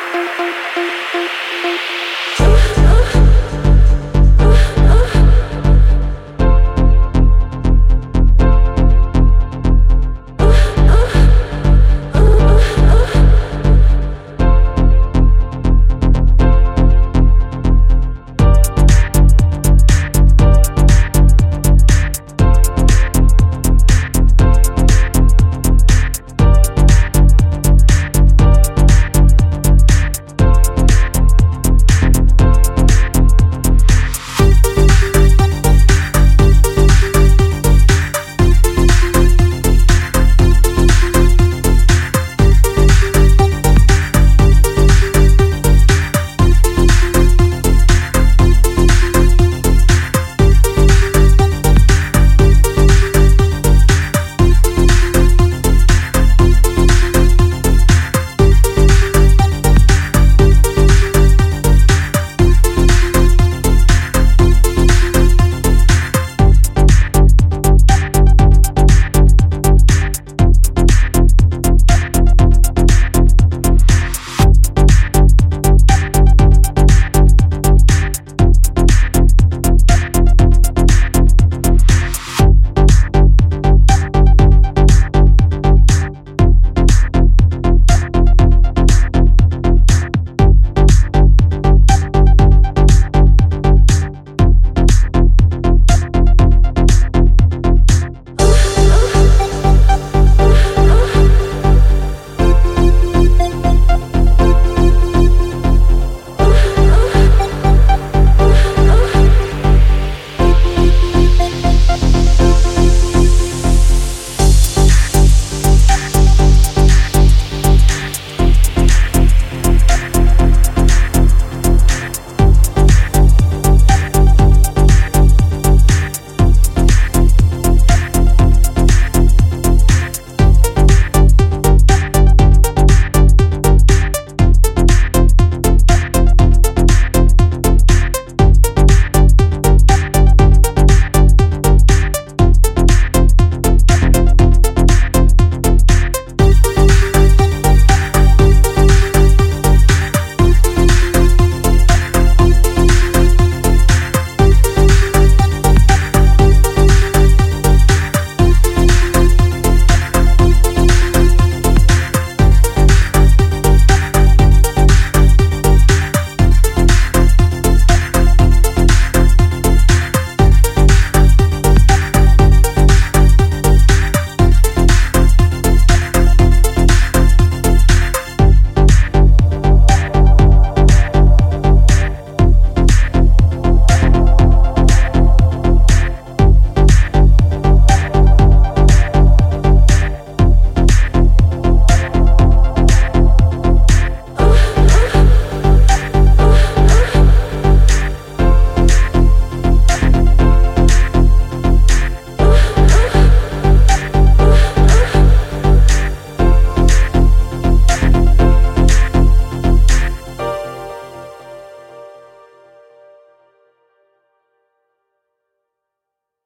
Música